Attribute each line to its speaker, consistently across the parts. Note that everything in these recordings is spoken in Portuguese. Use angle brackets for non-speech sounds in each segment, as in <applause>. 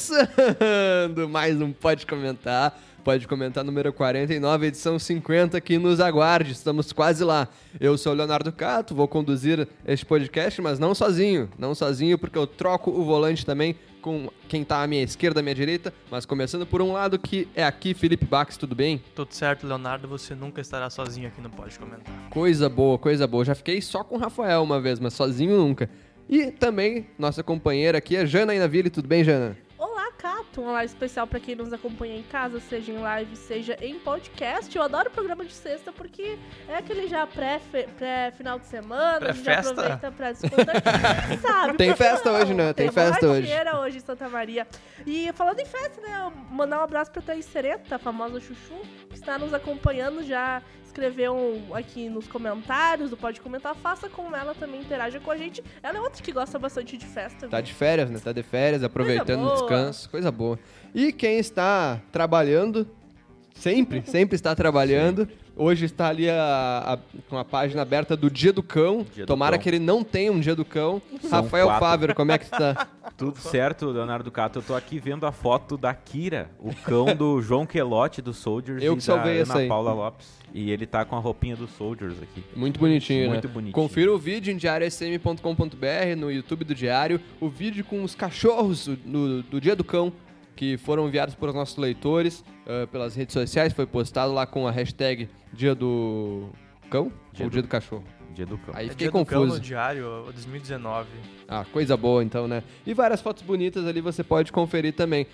Speaker 1: Começando mais um Pode Comentar. Pode comentar número 49, edição 50, que nos aguarde. Estamos quase lá. Eu sou o Leonardo Cato, vou conduzir este podcast, mas não sozinho. Não sozinho, porque eu troco o volante também com quem tá à minha esquerda, à minha direita. Mas começando por um lado, que é aqui, Felipe Bax, tudo bem?
Speaker 2: Tudo certo, Leonardo. Você nunca estará sozinho aqui no Pode Comentar.
Speaker 1: Coisa boa, coisa boa. Já fiquei só com o Rafael uma vez, mas sozinho nunca. E também nossa companheira aqui é Jana Inaville. Tudo bem, Jana?
Speaker 3: Olá, Cato! Uma live especial para quem nos acompanha em casa, seja em live, seja em podcast. Eu adoro o programa de sexta porque é aquele já pré-final de semana, a gente já
Speaker 2: Pré-festa?
Speaker 3: aproveita pra descontar. <laughs> Sabe?
Speaker 1: Tem festa hoje, né? Tem festa hoje.
Speaker 3: hoje em Santa Maria. E falando em festa, né? Mandar um abraço pra Thaís Sereta, a famosa Chuchu, está nos acompanhando já. Escreveu um aqui nos comentários do Pode Comentar. Faça como ela também, interaja com a gente. Ela é outra que gosta bastante de festa.
Speaker 1: Tá
Speaker 3: viu?
Speaker 1: de férias, né? Tá de férias, aproveitando o descanso. Coisa boa. E quem está trabalhando, sempre, sempre está trabalhando. Hoje está ali a- a- com a página aberta do Dia do Cão.
Speaker 4: Dia do
Speaker 1: Tomara
Speaker 4: Cão.
Speaker 1: que ele não tenha um Dia do Cão.
Speaker 4: São
Speaker 1: Rafael
Speaker 4: quatro.
Speaker 1: Fábio, como é que está? <laughs>
Speaker 4: Tudo certo, Leonardo Cato. Eu tô aqui vendo a foto da Kira, o cão do <laughs> João Quelotti do Soldiers
Speaker 1: Eu
Speaker 4: e
Speaker 1: que salvei
Speaker 4: da
Speaker 1: essa
Speaker 4: Ana
Speaker 1: aí.
Speaker 4: Paula Lopes. E ele tá com a roupinha do Soldiers aqui.
Speaker 1: Muito bonitinho,
Speaker 4: Muito
Speaker 1: né?
Speaker 4: bonitinho.
Speaker 1: Confira o vídeo em diariosm.com.br, no YouTube do Diário, o vídeo com os cachorros do, do Dia do Cão, que foram enviados por nossos leitores ah, pelas redes sociais, foi postado lá com a hashtag Dia do Cão
Speaker 4: Dia
Speaker 1: ou
Speaker 4: do-
Speaker 1: Dia do Cachorro.
Speaker 4: Dia do cão.
Speaker 1: Aí
Speaker 2: É
Speaker 1: fiquei
Speaker 2: dia do cão
Speaker 1: confuso.
Speaker 2: no Diário 2019.
Speaker 1: Ah, coisa boa então, né? E várias fotos bonitas ali você pode conferir também.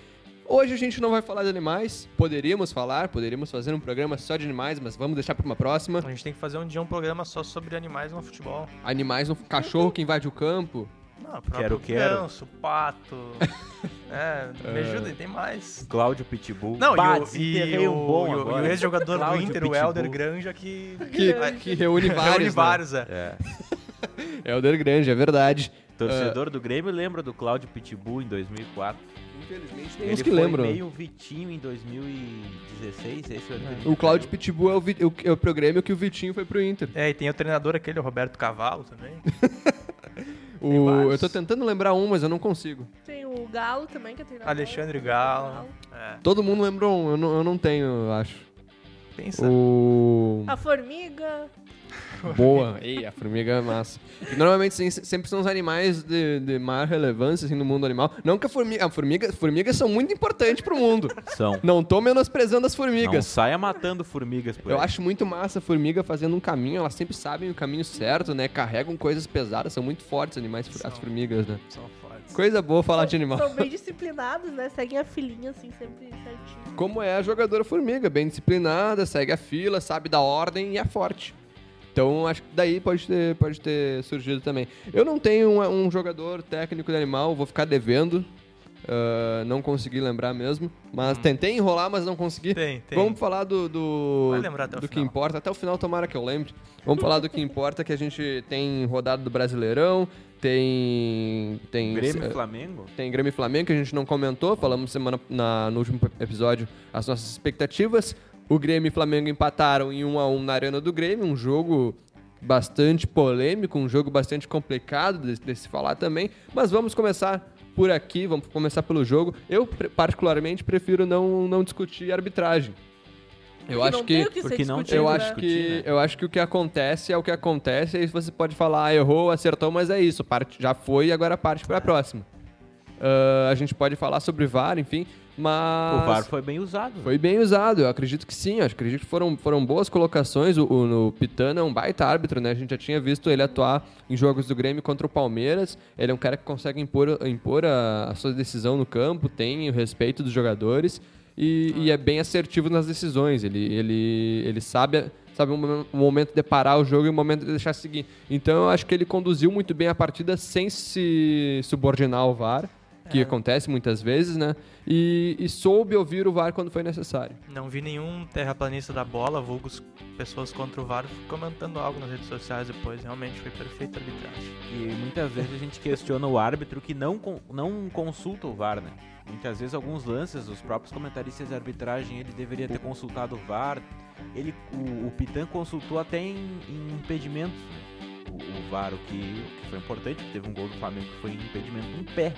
Speaker 1: Hoje a gente não vai falar de animais, poderíamos falar, poderíamos fazer um programa só de animais, mas vamos deixar para uma próxima.
Speaker 2: A gente tem que fazer um dia um programa só sobre animais no futebol.
Speaker 1: Animais, um cachorro que invade o campo.
Speaker 2: Não, próprio
Speaker 4: Quero, quero.
Speaker 2: ganso, pato. <laughs> é, me ajuda, tem mais.
Speaker 4: Cláudio Pitbull.
Speaker 2: Não,
Speaker 4: Bah,
Speaker 2: e o, e o,
Speaker 4: bom
Speaker 2: e o- e o ex-jogador do Inter, o
Speaker 4: Pitbull.
Speaker 2: Helder Granja, que,
Speaker 1: Que, que reúne vários.
Speaker 2: reúne
Speaker 1: né?
Speaker 2: vários, é.
Speaker 4: É. <laughs>
Speaker 1: Helder Grande, é verdade.
Speaker 4: Torcedor do Grêmio lembra do Cláudio Pitbull em 2004.
Speaker 1: Infelizmente tem
Speaker 4: Ele
Speaker 1: uns que
Speaker 4: foi
Speaker 1: lembram.
Speaker 4: meio Vitinho em 2016, esse que ele
Speaker 1: O Cláudio. Pitbull é o, Vi- o, é o programa que o Vitinho foi pro Inter.
Speaker 2: É, e tem o treinador aquele, o Roberto Cavalo também. <laughs>
Speaker 1: O, eu tô tentando lembrar um, mas eu não consigo.
Speaker 3: Tem o Galo também, que é treinador.
Speaker 2: Alexandre Galo. É,
Speaker 1: Todo mundo lembrou um, eu não, eu não tenho, eu acho.
Speaker 2: pensa.
Speaker 1: O.
Speaker 3: A Formiga.
Speaker 1: Boa. <laughs> Ei, a formiga é massa. E normalmente sim, sempre são os animais de, de maior relevância assim, no mundo animal. Não que a formiga. A formiga formigas são muito importantes pro mundo.
Speaker 4: São.
Speaker 1: Não tô menosprezando as
Speaker 4: Não
Speaker 1: formigas.
Speaker 4: saia matando formigas por
Speaker 1: Eu
Speaker 4: aí.
Speaker 1: acho muito massa a formiga fazendo um caminho, elas sempre sabem o caminho certo, né? Carregam coisas pesadas, são muito fortes animais, as
Speaker 2: São.
Speaker 1: formigas, né?
Speaker 2: São fortes.
Speaker 1: Coisa boa falar de animal.
Speaker 3: São bem <laughs> disciplinados, né? Seguem a filhinha, assim, sempre certinho.
Speaker 1: Como é a jogadora formiga, bem disciplinada, segue a fila, sabe da ordem e é forte. Então acho que daí pode ter, pode ter surgido também. Eu não tenho um, um jogador técnico de animal, vou ficar devendo. ah, não consegui lembrar mesmo. Mas tentei enrolar, mas não consegui.
Speaker 2: Tem, tem.
Speaker 1: Vamos falar do, do, do que importa. Até o final, tomara que eu lembre. Vamos falar do que importa, que a gente tem rodada do Brasileirão, tem. tem
Speaker 4: Grêmio e Flamengo?
Speaker 1: tem Grêmio e Flamengo que a gente não comentou, falamos semana na, no último episódio as nossas expectativas. O Grêmio e Flamengo empataram em 1 a 1 na Arena do Grêmio, um jogo bastante polêmico, um jogo bastante complicado de, de se falar também, mas vamos começar por aqui, vamos começar pelo jogo. Eu particularmente prefiro não, não discutir arbitragem. Eu
Speaker 3: Porque
Speaker 1: acho que
Speaker 4: porque não
Speaker 1: eu
Speaker 3: né?
Speaker 1: acho que
Speaker 4: né?
Speaker 1: eu acho que o que acontece é o que acontece, aí você pode falar, ah, errou, acertou, mas é isso, parte, já foi e agora parte para a próxima. Ah, a gente pode falar sobre VAR, enfim, mas
Speaker 4: O VAR foi bem usado.
Speaker 1: foi bem usado, eu acredito que sim, eu acredito que foram, foram boas colocações. O, o, o Pitana é um baita árbitro, né? A gente já tinha visto ele atuar em jogos do Grêmio contra o Palmeiras. Ele é um cara que consegue impor, impor a, a sua decisão no campo, tem o respeito dos jogadores e, e é bem assertivo nas decisões. Ele, ele, ele sabe, sabe o momento de parar o jogo e o momento de deixar seguir. Então eu acho que ele conduziu muito bem a partida sem se subordinar ao VAR. Que acontece muitas vezes, né? E, e soube ouvir o VAR quando foi necessário.
Speaker 2: Não vi nenhum terraplanista da bola, vulgos pessoas contra o VAR, comentando algo nas redes sociais depois. Realmente foi perfeita a arbitragem.
Speaker 4: E muitas vezes a gente questiona o árbitro que não, não consulta o VAR, né? Muitas vezes alguns lances, os próprios comentaristas de arbitragem, ele deveria ter consultado o VAR. Ele, o, o Pitan consultou até em, em impedimentos, né? o, o VAR, o que, o que foi importante, teve um gol do Flamengo que foi em impedimento um pé.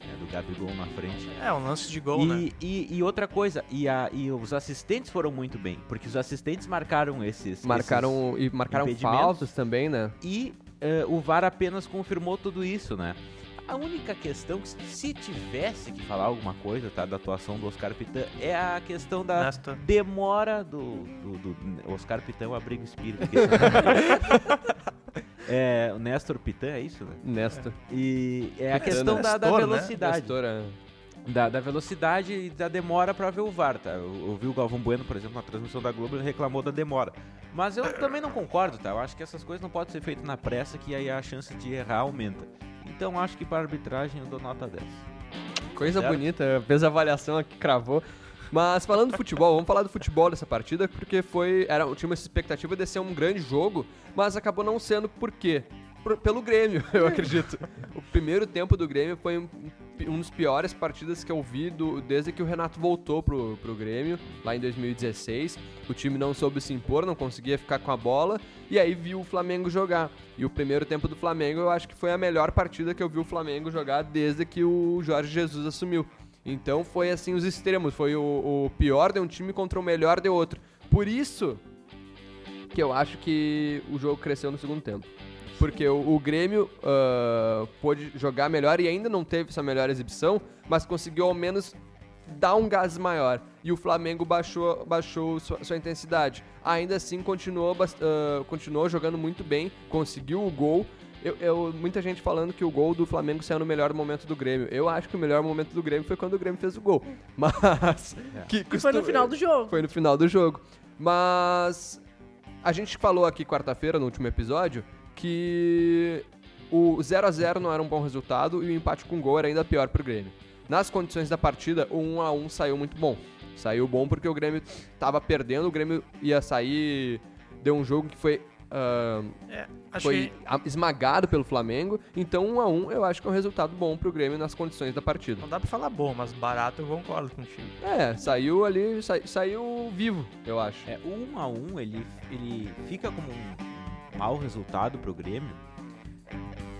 Speaker 4: Né, do Gabigol na frente.
Speaker 2: É, um lance de gol, né?
Speaker 4: E, e, e outra coisa, e, a, e os assistentes foram muito bem, porque os assistentes marcaram esses.
Speaker 1: Marcaram e marcaram faltas também, né?
Speaker 4: esses- e eh, o VAR apenas confirmou tudo isso, né? A única questão, que se tivesse que falar alguma coisa, tá, da atuação do Oscar Pitã, é a questão da
Speaker 2: Nesta-
Speaker 4: demora do, do, do Oscar Pitã, o abrigo espírita. aqui. <laughs> é, o Néstor Pitã, é isso, né?
Speaker 1: Nestor.
Speaker 4: E é a questão da, da
Speaker 2: Nestor, né?
Speaker 4: velocidade.
Speaker 1: Nestor, é.
Speaker 4: da, da velocidade e da demora pra ver o VAR, tá? Eu, eu vi o Galvão Bueno, por exemplo, na transmissão da Globo, ele reclamou da demora. Mas eu também não concordo, tá? Eu acho que essas coisas não podem ser feitas na pressa, que aí a chance de errar aumenta. Então acho que para arbitragem eu dou nota 10.
Speaker 1: Coisa
Speaker 4: Certo?
Speaker 1: bonita, fez a avaliação aqui, cravou. Mas falando do futebol, vamos falar do futebol dessa partida, porque foi. Era, tinha uma expectativa de ser um grande jogo, mas acabou não sendo por quê? Por- pelo Grêmio, <laughs> eu acredito. O primeiro tempo do Grêmio foi um, um dos piores partidas que eu vi do- desde que o Renato voltou pro, pro Grêmio, lá em 2016. O time não soube se impor, não conseguia ficar com a bola, e aí viu o Flamengo jogar. E o primeiro tempo do Flamengo eu acho que foi a melhor partida que eu vi o Flamengo jogar desde que o Jorge Jesus assumiu. Então foi assim os extremos, foi o, o pior de um time contra o melhor de outro. Por isso que eu acho que o jogo cresceu no segundo tempo. Porque o, o Grêmio ah, pôde jogar melhor e ainda não teve essa melhor exibição, mas conseguiu ao menos dar um gás maior. E o Flamengo baixou, baixou sua, sua intensidade. Ainda assim, continuou, ah, continuou jogando muito bem, conseguiu o gol. Eu, eu- muita gente falando que o gol do Flamengo saiu no melhor momento do Grêmio. Eu acho que o melhor momento do Grêmio foi quando o Grêmio fez o gol. <laughs> Mas. Que
Speaker 3: E foi no final do jogo.
Speaker 1: foi no final do jogo. Mas a gente falou aqui quarta-feira, no último episódio, que o 0 a 0 não era um bom resultado e o empate com gol era ainda pior pro Grêmio. Nas condições da partida, o 1 a 1 saiu muito bom. Saiu bom porque o Grêmio tava perdendo, o Grêmio ia sair, deu um jogo que foi ah,
Speaker 2: É, acho
Speaker 1: foi
Speaker 2: que
Speaker 1: esmagado pelo Flamengo, então 1 a 1 eu acho que é um resultado bom pro Grêmio nas condições da partida.
Speaker 2: não dá pra falar bom, mas barato eu concordo contigo.
Speaker 1: É, saiu ali, sa- saiu vivo, eu acho.
Speaker 4: É, o 1 a 1 ele, ele fica como um, um mau resultado pro Grêmio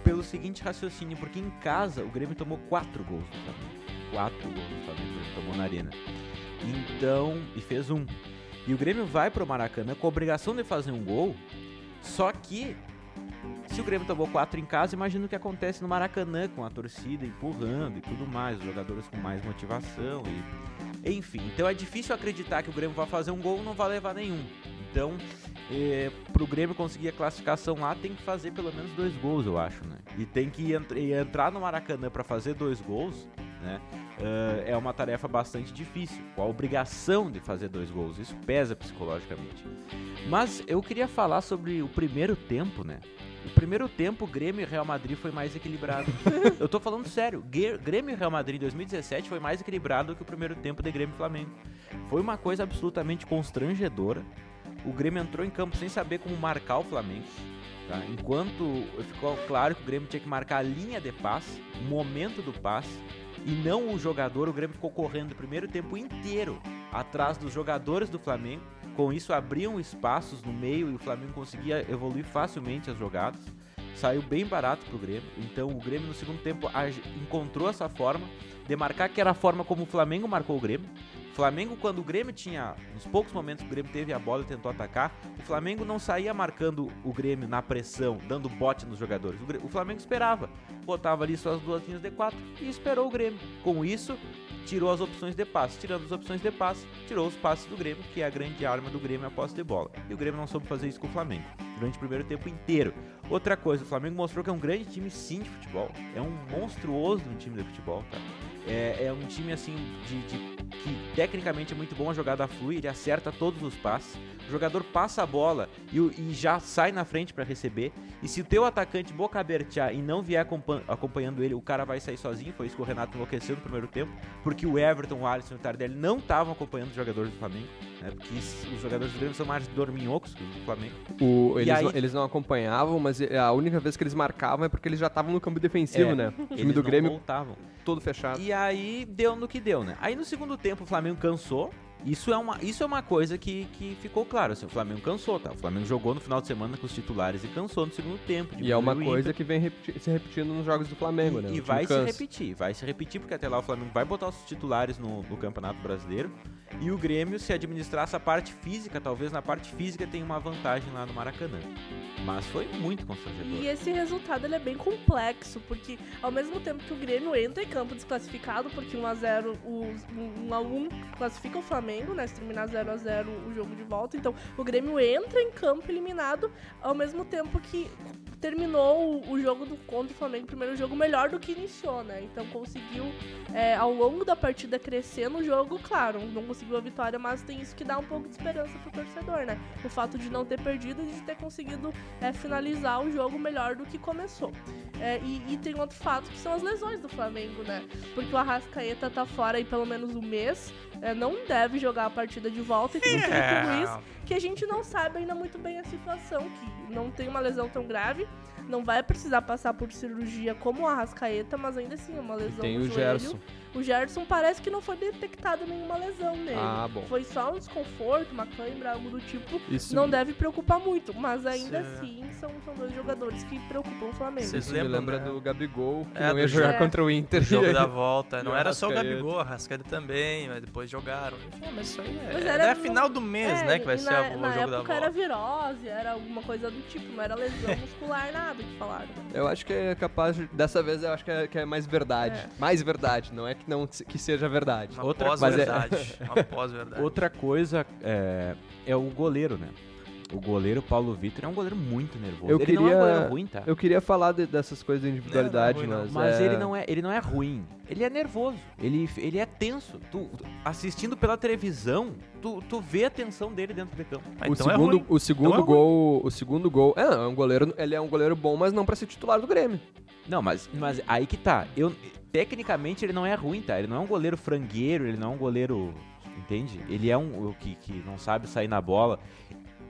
Speaker 4: pelo seguinte raciocínio, porque em casa o Grêmio tomou 4 gols do Flamengo. 4 gols do Flamengo o Grêmio tomou na arena. Então, e fez um. E o Grêmio vai pro Maracanã com a obrigação de fazer um gol, só que se o Grêmio tomou 4 em casa, imagina o que acontece no Maracanã com a torcida empurrando e tudo mais, os jogadores com mais motivação e enfim, então é difícil acreditar que o Grêmio vai fazer um gol e não vai levar nenhum. Então, é, pro Grêmio conseguir a classificação lá, tem que fazer pelo menos dois gols, eu acho, né? E tem que entra- entrar no Maracanã para fazer dois gols, né? Eh, é uma tarefa bastante difícil, com a obrigação de fazer dois gols. Isso pesa psicologicamente. Mas eu queria falar sobre o primeiro tempo, né? O primeiro tempo, Grêmio e Real Madrid foi mais equilibrado. <laughs> Eu tô falando sério, Grêmio e Real Madrid em 2017 foi mais equilibrado que o primeiro tempo de Grêmio e Flamengo. Foi uma coisa absolutamente constrangedora. O Grêmio entrou em campo sem saber como marcar o Flamengo. tá? Enquanto ficou claro que o Grêmio tinha que marcar a linha de passe, o momento do passe, e não o jogador, o Grêmio ficou correndo o primeiro tempo inteiro atrás dos jogadores do Flamengo. Com isso, abriam espaços no meio e o Flamengo conseguia evoluir facilmente as jogadas. Saiu bem barato pro Grêmio. Então, o Grêmio no segundo tempo encontrou essa forma de marcar, que era a forma como o Flamengo marcou o Grêmio. Flamengo, quando o Grêmio tinha, nos poucos momentos que o Grêmio teve a bola e tentou atacar, o Flamengo não saía marcando o Grêmio na pressão, dando bote nos jogadores. O, Flamengo esperava, botava ali suas duas linhas de quatro e esperou o Grêmio. Com isso, tirou as opções de passe. Tirando as opções de passe, tirou os passes do Grêmio, que é a grande arma do Grêmio a posse de bola. E o Grêmio não soube fazer isso com o Flamengo durante o primeiro tempo inteiro. Outra coisa, o Flamengo mostrou que é um grande time sim de futebol. É um monstruoso um time de futebol, tá? É, é um time assim de, de- que tecnicamente é muito bom, a jogada flui, ele acerta todos os passes. O jogador passa a bola e, o- e já sai na frente para receber. E se o teu atacante boca abertear e não vier acompan- acompanhando ele, o cara vai sair sozinho. Foi isso que o Renato enlouqueceu no primeiro tempo, porque o Everton, o Alisson e o Tardelli não estavam acompanhando os jogadores do Flamengo, né? Porque os jogadores do Grêmio são mais dorminhocos que do Flamengo.
Speaker 1: O- eles,
Speaker 4: aí-
Speaker 1: não, eles não acompanhavam, mas a única vez que eles marcavam é porque eles já estavam no campo defensivo,
Speaker 4: É,
Speaker 1: né? O time do
Speaker 4: não
Speaker 1: Grêmio
Speaker 4: voltavam.
Speaker 1: todo fechado.
Speaker 4: E aí deu no que deu, né? Aí no segundo tempo o Flamengo cansou, Isso é uma, isso é uma coisa que, que ficou claro. Assim, o Flamengo cansou, tá? O Flamengo jogou no final de semana com os titulares e cansou no segundo tempo.
Speaker 1: E é uma coisa que vem repeti- se repetindo nos jogos do Flamengo,
Speaker 4: E,
Speaker 1: né?
Speaker 4: e
Speaker 1: O
Speaker 4: vai se repetir, vai se repetir, porque até lá o Flamengo vai botar os titulares no, no Campeonato Brasileiro. E o Grêmio, se administrar essa parte física, talvez na parte física tenha uma vantagem lá no Maracanã. Mas foi muito constrangedor.
Speaker 3: E esse resultado ele é bem complexo, porque ao mesmo tempo que o Grêmio entra em campo desclassificado, porque 1x0, o 1x1 classifica o Flamengo, né? Se terminar 0x0 o jogo de volta. Então o Grêmio entra em campo eliminado, ao mesmo tempo que terminou o- o jogo do, contra o Flamengo, o primeiro jogo, melhor do que iniciou, né? Então conseguiu, é, ao longo da partida, crescer no jogo, claro, não conseguiu a vitória, mas tem isso que dá um pouco de esperança pro torcedor, né? O fato de não ter perdido e de ter conseguido é, finalizar o jogo melhor do que começou. É, e, e tem outro fato que são as lesões do Flamengo, né? Porque o Arrascaeta tá fora aí pelo menos um mês, é, não deve jogar a partida de volta, e tem o Felipe
Speaker 2: É,
Speaker 3: Luiz, que a gente não sabe ainda muito bem a situação, que não tem uma lesão tão grave, não vai precisar passar por cirurgia como o Arrascaeta, mas ainda assim é uma
Speaker 1: E
Speaker 3: lesão
Speaker 1: tem
Speaker 3: no
Speaker 1: o
Speaker 3: joelho.
Speaker 1: Gerson.
Speaker 3: O Gerson parece que não foi detectada nenhuma lesão nele.
Speaker 1: Ah, bom.
Speaker 3: Foi só um desconforto, uma cãibra, algo do tipo.
Speaker 1: Isso
Speaker 3: Não deve preocupar muito, mas ainda
Speaker 2: Cê-
Speaker 3: assim são, são dois jogadores que preocupam o Flamengo.
Speaker 2: Vocês lembram,
Speaker 1: lembra
Speaker 2: né?
Speaker 1: do Gabigol, que
Speaker 2: É,
Speaker 1: não ia
Speaker 2: do
Speaker 1: jogar
Speaker 3: jogo-
Speaker 1: contra o Inter.
Speaker 2: O jogo
Speaker 1: aí-
Speaker 2: da <laughs> volta. Não era só o. Gabigol, a Rascaeta também, mas depois jogaram. Ah, mas isso aí é,
Speaker 3: Mas
Speaker 2: é
Speaker 3: era
Speaker 2: a
Speaker 3: no-
Speaker 2: final do mês,
Speaker 3: É,
Speaker 2: né? Que vai ser
Speaker 3: na,
Speaker 2: a- o
Speaker 3: na
Speaker 2: jogo da
Speaker 3: época
Speaker 2: volta.
Speaker 3: era virose, era alguma coisa do tipo, não era lesão <laughs> muscular, nada que falaram.
Speaker 1: Eu acho que é capaz, de, dessa vez eu acho que é, que é mais verdade.
Speaker 3: É.
Speaker 1: Mais verdade, não é que não que seja verdade.
Speaker 2: Uma
Speaker 4: Outra-
Speaker 1: mas é-
Speaker 2: pós-verdade. Uma <laughs> pós-verdade.
Speaker 4: Outra coisa é, é o goleiro, né? O goleiro Paulo Vitor é um goleiro muito nervoso.
Speaker 1: Eu
Speaker 4: ele não é um
Speaker 1: queria-
Speaker 4: goleiro ruim, tá?
Speaker 1: Eu queria falar de- dessas coisas de individualidade,
Speaker 2: Não, não é ruim,
Speaker 1: mas.
Speaker 4: Mas
Speaker 1: é-
Speaker 4: ele não é, ele não é ruim. Ele é nervoso. Ele, ele é tenso. Tu, assistindo pela televisão, tu, tu vê a tensão dele dentro do campo.
Speaker 2: Ah,
Speaker 1: O
Speaker 2: então é
Speaker 1: segundo,
Speaker 2: ruim.
Speaker 1: o segundo
Speaker 2: Então é
Speaker 1: gol, o segundo gol, é, é um goleiro, ele é um goleiro bom, mas não pra ser titular do Grêmio.
Speaker 4: Não, mas, mas aí que tá. Eu, tecnicamente ele não é ruim, tá? Ele não é um goleiro frangueiro, ele não é um goleiro. Entende? Ele é um que, que não sabe sair na bola.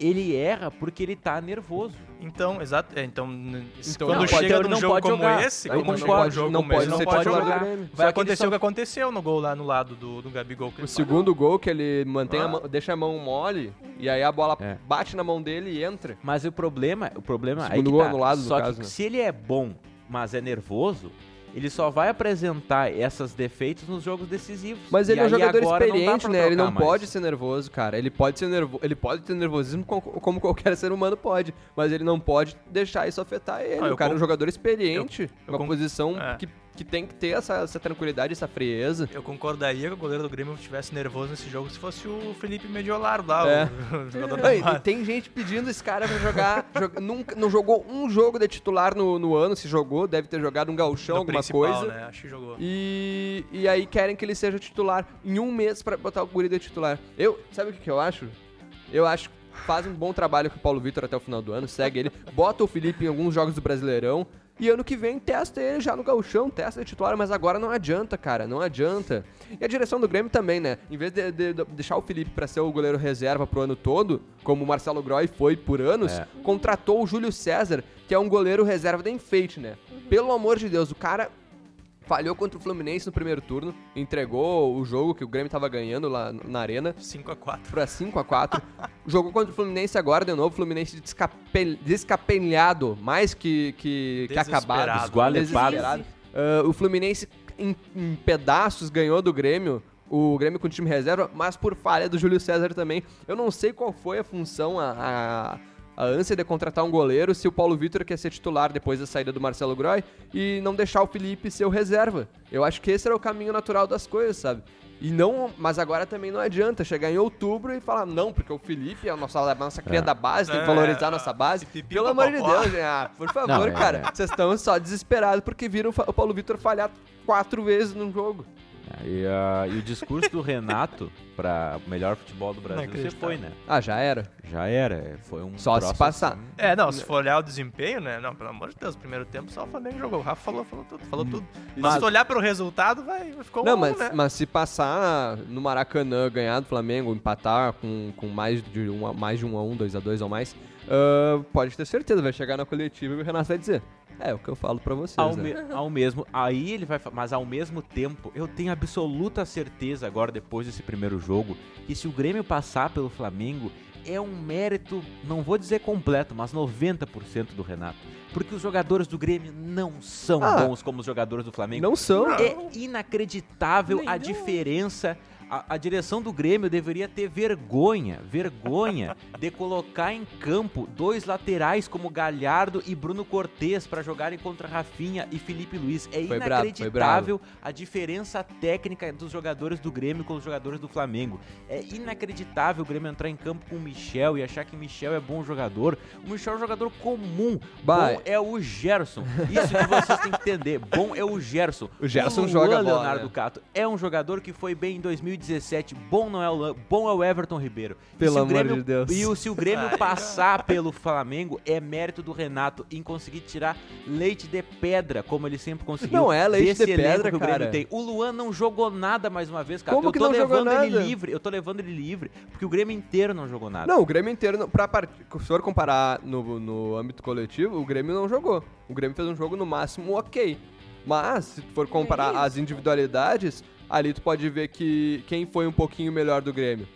Speaker 4: Ele erra porque ele tá nervoso.
Speaker 2: Então, exato. é, então,
Speaker 1: Então
Speaker 2: quando
Speaker 1: não pode-
Speaker 2: chega num
Speaker 4: não
Speaker 2: jogo
Speaker 4: pode
Speaker 2: como
Speaker 4: jogar.
Speaker 2: esse, como
Speaker 4: concordo,
Speaker 2: chega um jogo
Speaker 1: não
Speaker 2: como
Speaker 1: pode
Speaker 2: esse, não pode jogar.
Speaker 1: Grêmio.
Speaker 2: Vai acontecer
Speaker 4: só-
Speaker 2: o que aconteceu no gol lá no lado do, do Gabigol. que
Speaker 1: O segundo gol que ele mantém a
Speaker 2: Ah.
Speaker 1: mão, deixa a mão mole e aí a bola
Speaker 4: É.
Speaker 1: bate na mão dele e entra.
Speaker 4: Mas o problema, o problema aí
Speaker 1: Segundo
Speaker 4: que
Speaker 1: gol
Speaker 4: tá.
Speaker 1: anulado, no
Speaker 4: Só
Speaker 1: caso,
Speaker 4: que
Speaker 1: né?
Speaker 4: se ele é bom, mas é nervoso, ele só vai apresentar esses defeitos nos jogos decisivos.
Speaker 1: Mas
Speaker 4: E
Speaker 1: ele é um jogador experiente, né? Ele não
Speaker 4: mais.
Speaker 1: pode ser nervoso, cara. Ele pode ser nervo... ele pode ter nervosismo co- como qualquer <laughs> ser humano pode, mas ele não pode deixar isso afetar ele.
Speaker 2: Ah,
Speaker 1: o cara é um jogador experiente,
Speaker 2: eu- eu
Speaker 1: uma posição
Speaker 2: É.
Speaker 1: que, que tem que ter essa, essa tranquilidade, essa frieza.
Speaker 2: Eu concordaria que o goleiro do Grêmio estivesse nervoso nesse jogo se fosse o Felipe Mediolaro lá,
Speaker 1: É.
Speaker 2: o, o jogador <laughs> da
Speaker 1: Ei, e tem gente pedindo esse cara pra jogar. joga- nunca, não jogou um jogo de titular no, no ano, se jogou, deve ter jogado um gauchão,
Speaker 2: Do
Speaker 1: alguma coisa.
Speaker 2: Né? Acho que jogou.
Speaker 1: E, e aí querem que ele seja titular em um mês pra botar o guri de titular. Eu, sabe o que, que eu acho? Eu acho que faz um bom trabalho com o Paulo Vitor até o final do ano, segue ele, bota o Felipe em alguns jogos do Brasileirão. E ano que vem testa ele já no gauchão, testa de titular, mas agora não adianta, cara, não adianta. E a direção do Grêmio também, né? Em vez de, de- de deixar o Felipe pra ser o goleiro reserva pro ano todo, como o Marcelo Groy foi por anos,
Speaker 4: É.
Speaker 1: contratou o Júlio César, que é um goleiro reserva de enfeite, né? Pelo amor de Deus, o cara falhou contra o Fluminense no primeiro turno, entregou o jogo que o Grêmio tava ganhando lá na arena
Speaker 2: 5x4.
Speaker 1: pra 5 a 4 <laughs> Jogou contra o Fluminense agora de novo, o Fluminense descapel- descapelhado, mais que, que, que acabado.
Speaker 2: Desesperado.
Speaker 1: Ah, o Fluminense em, em pedaços ganhou do Grêmio, o Grêmio com time reserva, mas por falha do Júlio César também. Eu não sei qual foi a função, a, a, a ânsia de contratar um goleiro, se o Paulo Vitor quer ser titular depois da saída do Marcelo Groy e não deixar o Felipe ser o reserva. Eu acho que esse era o caminho natural das coisas, sabe? E não, mas agora também não adianta chegar em outubro e falar, não, porque o Felipe é a nossa, a nossa cria
Speaker 4: É.
Speaker 1: da base, tem que
Speaker 2: É,
Speaker 1: valorizar a nossa base.
Speaker 2: pipipi,
Speaker 1: Pelo amor de. Deus, gente, ah, por <laughs> favor,
Speaker 4: Não, é-
Speaker 1: cara, vocês estão só desesperados porque viram o Paulo Vitor falhar quatro vezes num jogo.
Speaker 4: E, ah, e o discurso do Renato pra melhor futebol do Brasil, você foi, né?
Speaker 1: Ah, já era.
Speaker 4: Já era. é, Foi um
Speaker 1: Só se passar.
Speaker 4: assim.
Speaker 2: É, não, se for olhar o desempenho, né? Não, pelo amor de Deus, primeiro tempo só o Flamengo jogou. O Rafa falou, falou tudo, falou tudo. Mas,
Speaker 1: Mas-
Speaker 2: se olhar pelo resultado, vai, ficou
Speaker 1: Não,
Speaker 2: um,
Speaker 1: mas,
Speaker 2: né?
Speaker 1: mas se passar no Maracanã, ganhar do Flamengo, empatar com, com mais, de um, a- mais de um a um, dois a dois ou mais, ah, pode ter certeza, vai chegar na coletiva e o Renato vai dizer. É o que eu falo pra vocês.
Speaker 4: Ao,
Speaker 1: né?
Speaker 4: me- ao mesmo, aí ele vai, mas ao mesmo tempo, eu tenho absoluta certeza agora depois desse primeiro jogo que se o Grêmio passar pelo Flamengo é um mérito, não vou dizer completo, mas 90% do Renato, porque os jogadores do Grêmio não são
Speaker 1: Ah.
Speaker 4: bons como os jogadores do Flamengo.
Speaker 1: Não são.
Speaker 4: É inacreditável a
Speaker 3: Nenhum.
Speaker 4: diferença. A, a direção do Grêmio deveria ter vergonha, vergonha de colocar em campo dois laterais como Galhardo e Bruno Cortes para jogarem contra Rafinha e Felipe Luiz. É
Speaker 1: Foi
Speaker 4: inacreditável a diferença técnica dos jogadores do Grêmio com os jogadores do Flamengo. É inacreditável o Grêmio entrar em campo com o Michel e achar que Michel é bom jogador. O Michel é um jogador comum. Bom é o Gerson. Isso que vocês têm que entender. Bom é o Gerson.
Speaker 1: O Gerson
Speaker 4: Luan
Speaker 1: joga bola,
Speaker 4: Leonardo
Speaker 1: né?
Speaker 4: Cato é um jogador que foi bem em 2017. Bom não é o Lan- bom é o Everton Ribeiro.
Speaker 1: Pelo amor
Speaker 4: Grêmio-
Speaker 1: de Deus.
Speaker 4: E o, se o Grêmio
Speaker 2: Ai,
Speaker 4: passar pelo Flamengo, é mérito do Renato em conseguir tirar leite de pedra, como ele sempre conseguiu.
Speaker 1: Não é leite
Speaker 4: desse
Speaker 1: de pedra,
Speaker 4: que o Grêmio
Speaker 1: cara.
Speaker 4: tem. O Luan não jogou nada mais uma vez, cara.
Speaker 1: Como
Speaker 4: eu
Speaker 1: que
Speaker 4: tô
Speaker 1: não jogou
Speaker 4: levando ele
Speaker 1: nada?
Speaker 4: livre. Eu tô levando ele livre, porque o Grêmio inteiro não jogou nada.
Speaker 1: Não, o Grêmio inteiro, não- pra part... se for comparar no, no âmbito coletivo, o Grêmio não jogou. O Grêmio fez um jogo no máximo ok. Mas, se tu for comparar
Speaker 3: isso.
Speaker 1: as individualidades, ali tu pode ver que quem foi um pouquinho melhor do Grêmio.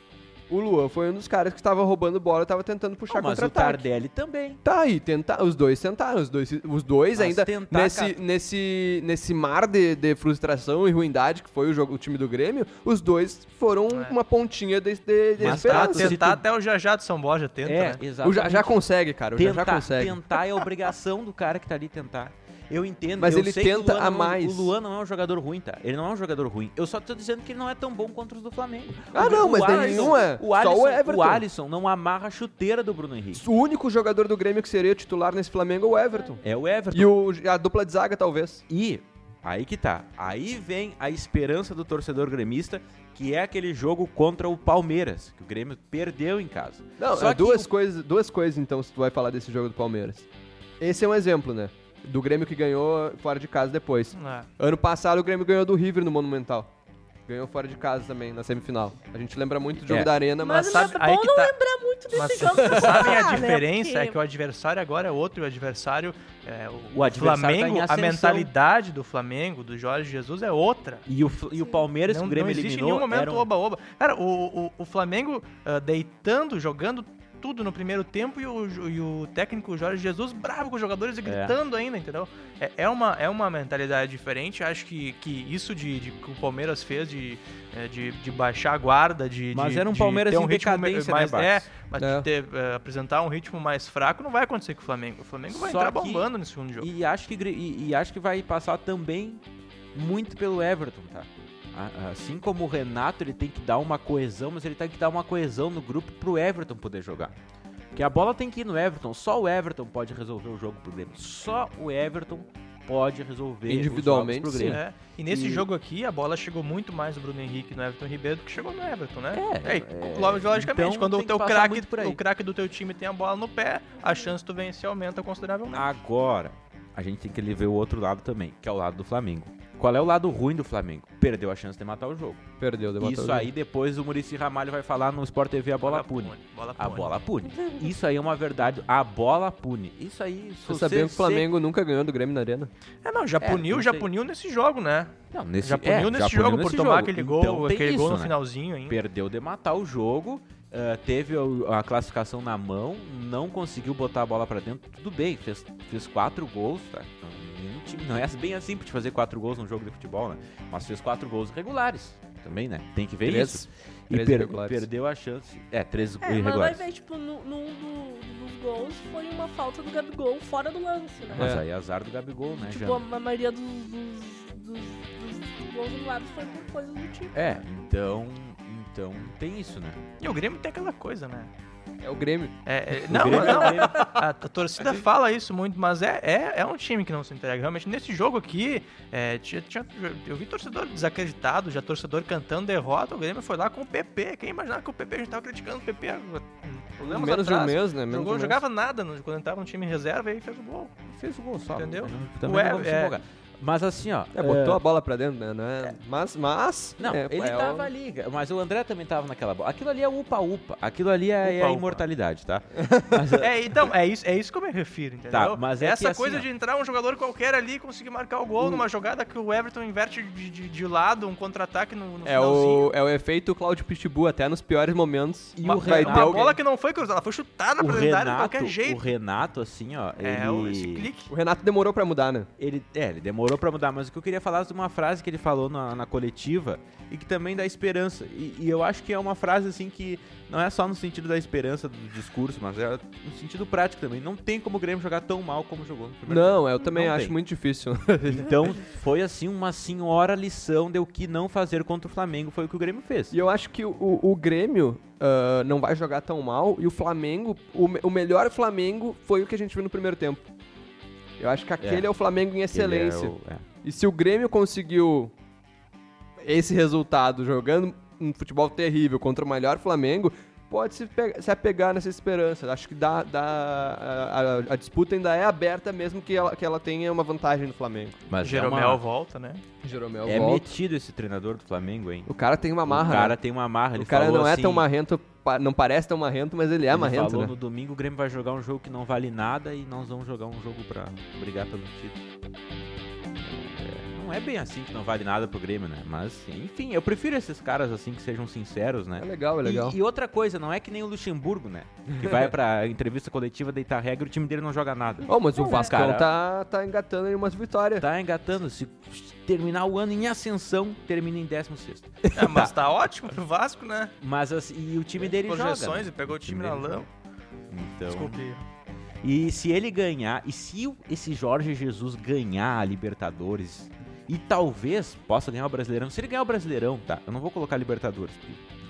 Speaker 1: O Luan foi um dos caras que estava roubando bola e tava tentando puxar
Speaker 4: Não, mas o
Speaker 1: contra-ataque.
Speaker 4: Tardelli também.
Speaker 1: Tá aí, tentar, os dois tentaram, os dois, os dois
Speaker 4: Mas
Speaker 1: ainda
Speaker 4: tentar,
Speaker 1: nesse,
Speaker 4: cara.
Speaker 1: nesse, nesse mar de, de frustração e ruindade que foi o, jogo, o time do Grêmio, os dois foram
Speaker 2: É.
Speaker 1: uma pontinha de, de, de
Speaker 4: Mas
Speaker 1: esperança.
Speaker 4: tá,
Speaker 2: Tentar
Speaker 4: tu-
Speaker 2: até o Jajá de São Borja tenta,
Speaker 4: É,
Speaker 2: né?
Speaker 4: exato.
Speaker 1: O já, já consegue, cara, o
Speaker 4: tentar,
Speaker 1: consegue.
Speaker 4: tentar é obrigação do cara que tá ali tentar. Eu entendo,
Speaker 1: Mas
Speaker 4: eu
Speaker 1: ele tenta a
Speaker 4: não-
Speaker 1: mais.
Speaker 4: O Luan não é um jogador ruim, tá? Ele não é um jogador ruim. Eu só tô dizendo que ele não é tão bom contra os do Flamengo.
Speaker 1: Ah,
Speaker 4: O-
Speaker 1: não,
Speaker 4: o
Speaker 1: mas
Speaker 4: Alisson-
Speaker 1: nenhum é.
Speaker 4: O
Speaker 1: Só
Speaker 4: Alisson,
Speaker 1: o Everton.
Speaker 4: o Alisson não amarra a chuteira do Bruno Henrique.
Speaker 1: O único jogador do Grêmio que seria titular nesse Flamengo é o Everton.
Speaker 4: É o Everton.
Speaker 1: E o, a dupla de zaga, talvez.
Speaker 4: E aí que tá. Aí vem a esperança do torcedor gremista, que é aquele jogo contra o Palmeiras, que o Grêmio perdeu em casa.
Speaker 1: Não,
Speaker 4: Só
Speaker 1: é duas,
Speaker 4: o-
Speaker 1: coisas, duas coisas, então, se tu vai falar desse jogo do Palmeiras. Esse é um exemplo, né? Do Grêmio que ganhou fora de casa depois.
Speaker 2: É.
Speaker 1: Ano passado o Grêmio ganhou do River no Monumental. Ganhou fora de casa também, na semifinal. A gente lembra muito do jogo
Speaker 4: É.
Speaker 1: da Arena, mas...
Speaker 3: Mas,
Speaker 2: sabe-
Speaker 3: é
Speaker 2: aí
Speaker 3: bom
Speaker 2: que
Speaker 3: não
Speaker 2: tá.
Speaker 3: lembrar muito desse
Speaker 2: Mas
Speaker 3: jogo. pra <laughs>
Speaker 2: sabem a
Speaker 3: falar, né?
Speaker 2: diferença?
Speaker 3: Porque-
Speaker 2: É que o adversário agora é outro e o adversário. É, o,
Speaker 4: O adversário tá
Speaker 2: Flamengo, a
Speaker 4: ascensão.
Speaker 2: mentalidade do Flamengo, do Jorge Jesus, é outra.
Speaker 4: E o, e o Palmeiras,
Speaker 2: não,
Speaker 4: que o Grêmio
Speaker 2: não existe em
Speaker 4: eliminou,
Speaker 2: nenhum momento
Speaker 4: era um-
Speaker 2: oba-oba. Cara, o, o, o Flamengo ah, deitando, jogando tudo no primeiro tempo e o, e o técnico Jorge Jesus bravo com os jogadores e gritando ainda, entendeu? É, é, uma, é uma mentalidade diferente. Acho que, que isso de, de que o Palmeiras fez de, é, de, de baixar a guarda, de.
Speaker 4: Mas
Speaker 2: de-
Speaker 4: era um
Speaker 2: de
Speaker 4: Palmeiras
Speaker 2: ter um
Speaker 4: em
Speaker 2: ritmo me-
Speaker 4: decadência, né,
Speaker 2: mais,
Speaker 4: Barros?
Speaker 2: é, mas
Speaker 1: É.
Speaker 2: de ter, apresentar um ritmo mais fraco não vai acontecer com o Flamengo. O Flamengo vai
Speaker 4: Só
Speaker 2: entrar
Speaker 4: que-
Speaker 2: bombando nesse segundo jogo.
Speaker 4: E acho, que, e, e acho que vai passar também muito pelo Everton, tá? Assim como o Renato, ele tem que dar uma coesão, mas ele tem que dar uma coesão no grupo pro Everton poder jogar. Porque a bola tem que ir no Everton, só o Everton pode resolver o jogo pro Grêmio. Só o Everton pode resolver os
Speaker 1: Individualmente,
Speaker 4: jogos pro Grêmio.
Speaker 2: É, E nesse
Speaker 4: E-
Speaker 2: jogo aqui, a bola chegou muito mais no Bruno Henrique e no Everton Ribeiro do que chegou no Everton, né?
Speaker 4: É,
Speaker 2: e,
Speaker 4: é,
Speaker 2: logicamente,
Speaker 4: então
Speaker 2: quando o teu craque,
Speaker 4: muito por aí.
Speaker 2: o craque do teu time tem a bola no pé, a chance de tu vencer aumenta consideravelmente.
Speaker 4: Agora, a gente tem que ver o outro lado também, que é o lado do Flamengo. Qual é o lado ruim do Flamengo? Perdeu a chance de matar o jogo.
Speaker 1: Perdeu, deu
Speaker 4: Isso aí depois o Murici Ramalho vai falar no Sport TV a bola pune.
Speaker 2: Bola
Speaker 4: A
Speaker 2: pune.
Speaker 4: bola pune. Isso aí é uma verdade. A bola pune. Isso aí.
Speaker 1: Você sabia que o
Speaker 4: se-
Speaker 1: Flamengo nunca ganhou do Grêmio na Arena?
Speaker 2: É, não, já
Speaker 4: É,
Speaker 2: puniu,
Speaker 4: não
Speaker 2: já puniu nesse jogo, né?
Speaker 4: Não, nesse,
Speaker 2: já puniu
Speaker 4: é,
Speaker 2: nesse
Speaker 4: já
Speaker 2: jogo
Speaker 4: nesse
Speaker 2: por tomar
Speaker 4: jogo.
Speaker 2: aquele gol,
Speaker 4: Então
Speaker 2: aquele
Speaker 4: isso,
Speaker 2: gol no
Speaker 4: né?
Speaker 2: finalzinho ainda.
Speaker 4: Perdeu de matar o jogo. Ah, teve o- a classificação na mão, não conseguiu botar a bola pra dentro. Tudo bem, fez, fez quatro gols, tá? Nenhum time- não é bem assim pra te fazer quatro gols num jogo de futebol, né? Mas fez quatro gols regulares também, né? Tem que ver
Speaker 1: Três-
Speaker 4: isso. E
Speaker 1: três
Speaker 4: per-
Speaker 1: irregulares.
Speaker 4: perdeu a chance. É, três
Speaker 3: É, mas vai
Speaker 4: irregulares.
Speaker 3: ver, tipo, no, num do- dos gols foi uma falta do Gabigol fora do lance, né?
Speaker 4: Mas
Speaker 1: É.
Speaker 4: aí é azar do Gabigol, né,
Speaker 3: Tipo,
Speaker 4: Jana?
Speaker 3: a maioria dos, dos, dos, dos gols anulados foi por coisas do tipo.
Speaker 4: É, então, então tem isso, né?
Speaker 2: E o Grêmio tem aquela coisa, né?
Speaker 1: É o Grêmio.
Speaker 2: É, é,
Speaker 4: O
Speaker 2: não,
Speaker 4: Grêmio-
Speaker 2: não, a, a torcida fala isso muito, mas é, é, é um time que não se entrega. Realmente, nesse jogo aqui, é, tinha, tinha- eu vi torcedor desacreditado, já torcedor cantando derrota. O Grêmio foi lá com o PP. Quem imaginava que o PP, a gente tava criticando o PP problemas
Speaker 1: Menos de um
Speaker 2: atrás.
Speaker 1: mês, né? Menos
Speaker 2: Jogou,
Speaker 1: um mês.
Speaker 2: jogava nada no- quando ele tava no time reserva e fez o gol.
Speaker 4: Fez o gol só.
Speaker 2: Entendeu?
Speaker 4: Também
Speaker 2: Ué,
Speaker 4: não
Speaker 2: é-.
Speaker 4: Mas assim, ó.
Speaker 1: É, botou
Speaker 4: é,
Speaker 1: a bola pra dentro, né? Não é- Mas, mas...
Speaker 4: Não,
Speaker 1: é,
Speaker 4: ele
Speaker 1: é
Speaker 4: tava
Speaker 1: o-
Speaker 4: ali, mas o André também tava naquela bola. Aquilo ali é upa-upa. Aquilo ali é, é a imortalidade, tá? <laughs> Mas,
Speaker 2: É, então, é isso, é isso que eu me refiro, entendeu?
Speaker 4: Tá, mas é
Speaker 2: Essa
Speaker 4: que assim,
Speaker 2: coisa
Speaker 4: ó.
Speaker 2: de entrar um jogador qualquer ali e conseguir marcar o gol numa jogada que o Everton inverte de, de, de lado, um contra-ataque no, no
Speaker 1: É
Speaker 2: finalzinho.
Speaker 1: o, é o efeito Claudio Pitbull, até nos piores momentos.
Speaker 4: E o
Speaker 1: vai
Speaker 4: Renato-
Speaker 1: alguém.
Speaker 2: bola que não foi cruzada, ela foi chutada
Speaker 4: o
Speaker 2: pra dentro de qualquer
Speaker 4: o
Speaker 2: jeito.
Speaker 4: Renato, assim, ó,
Speaker 2: É, o- esse
Speaker 4: ele,
Speaker 2: clique.
Speaker 1: O Renato demorou pra mudar, né?
Speaker 4: ele, é, ele demorou pra mudar, mas o que eu queria falar é de uma frase que ele falou na, na coletiva e que também dá esperança. E, e eu acho que é uma frase assim que não é só no sentido da esperança do discurso, mas é no sentido prático também. Não tem como o Grêmio jogar tão mal como jogou no primeiro
Speaker 1: Não, eu também
Speaker 4: Não
Speaker 1: acho
Speaker 4: tem.
Speaker 1: muito difícil. <laughs> <laughs>
Speaker 4: Então, foi assim uma senhora lição de o que não fazer contra o Flamengo, foi o que o Grêmio fez.
Speaker 1: E eu acho que o, o Grêmio ah, não vai jogar tão mal e o Flamengo, o, o melhor Flamengo foi o que a gente viu no primeiro tempo. Eu acho que aquele é, o Flamengo em
Speaker 4: Ele
Speaker 1: excelência.
Speaker 4: é o- é.
Speaker 1: E se o Grêmio conseguiu esse resultado jogando um futebol terrível contra o melhor Flamengo, pode se, se apegar nessa esperança. Acho que dá, dá a, a- a disputa ainda é aberta, mesmo que ela, que ela tenha uma vantagem no Flamengo.
Speaker 4: Mas
Speaker 2: Jeromel
Speaker 4: é, uma-
Speaker 2: volta, né?
Speaker 1: Jeromel
Speaker 4: é
Speaker 1: volta.
Speaker 4: metido esse treinador do Flamengo, hein?
Speaker 1: O cara tem uma marra.
Speaker 4: O cara
Speaker 1: né?
Speaker 4: tem uma marra. Ele
Speaker 1: o cara
Speaker 4: falou
Speaker 1: não é
Speaker 4: assim,
Speaker 1: tão marrento, não parece tão marrento, mas ele é
Speaker 4: ele
Speaker 1: marrento,
Speaker 4: falou
Speaker 1: né?
Speaker 4: no domingo o Grêmio vai jogar um jogo que não vale nada e nós vamos jogar um jogo pra brigar pelo título. Não é bem assim que não vale nada pro Grêmio, né? Mas, enfim, eu prefiro esses caras assim que sejam sinceros, né?
Speaker 1: É legal, é legal.
Speaker 4: E, e outra coisa, não é que nem o Luxemburgo, né? Que vai pra <laughs> entrevista coletiva deitar regra e o time dele não joga nada.
Speaker 1: Oh, mas o
Speaker 3: Não, é.
Speaker 1: Vascão
Speaker 4: Cara-
Speaker 1: tá, tá engatando aí umas vitórias.
Speaker 4: Tá engatando. Se terminar o ano em ascensão, termina em 16. <laughs>
Speaker 2: É, mas tá ótimo pro Vasco, né?
Speaker 4: Mas assim, e o time dele joga.
Speaker 2: Projeções
Speaker 4: né?
Speaker 2: e pegou o time
Speaker 4: time
Speaker 2: na lama.
Speaker 4: joga. Então,
Speaker 2: Desculpe.
Speaker 4: E se ele ganhar, e se o- esse Jorge Jesus ganhar a Libertadores, e talvez possa ganhar o Brasileirão, se ele ganhar o Brasileirão, tá? Eu não vou colocar Libertadores,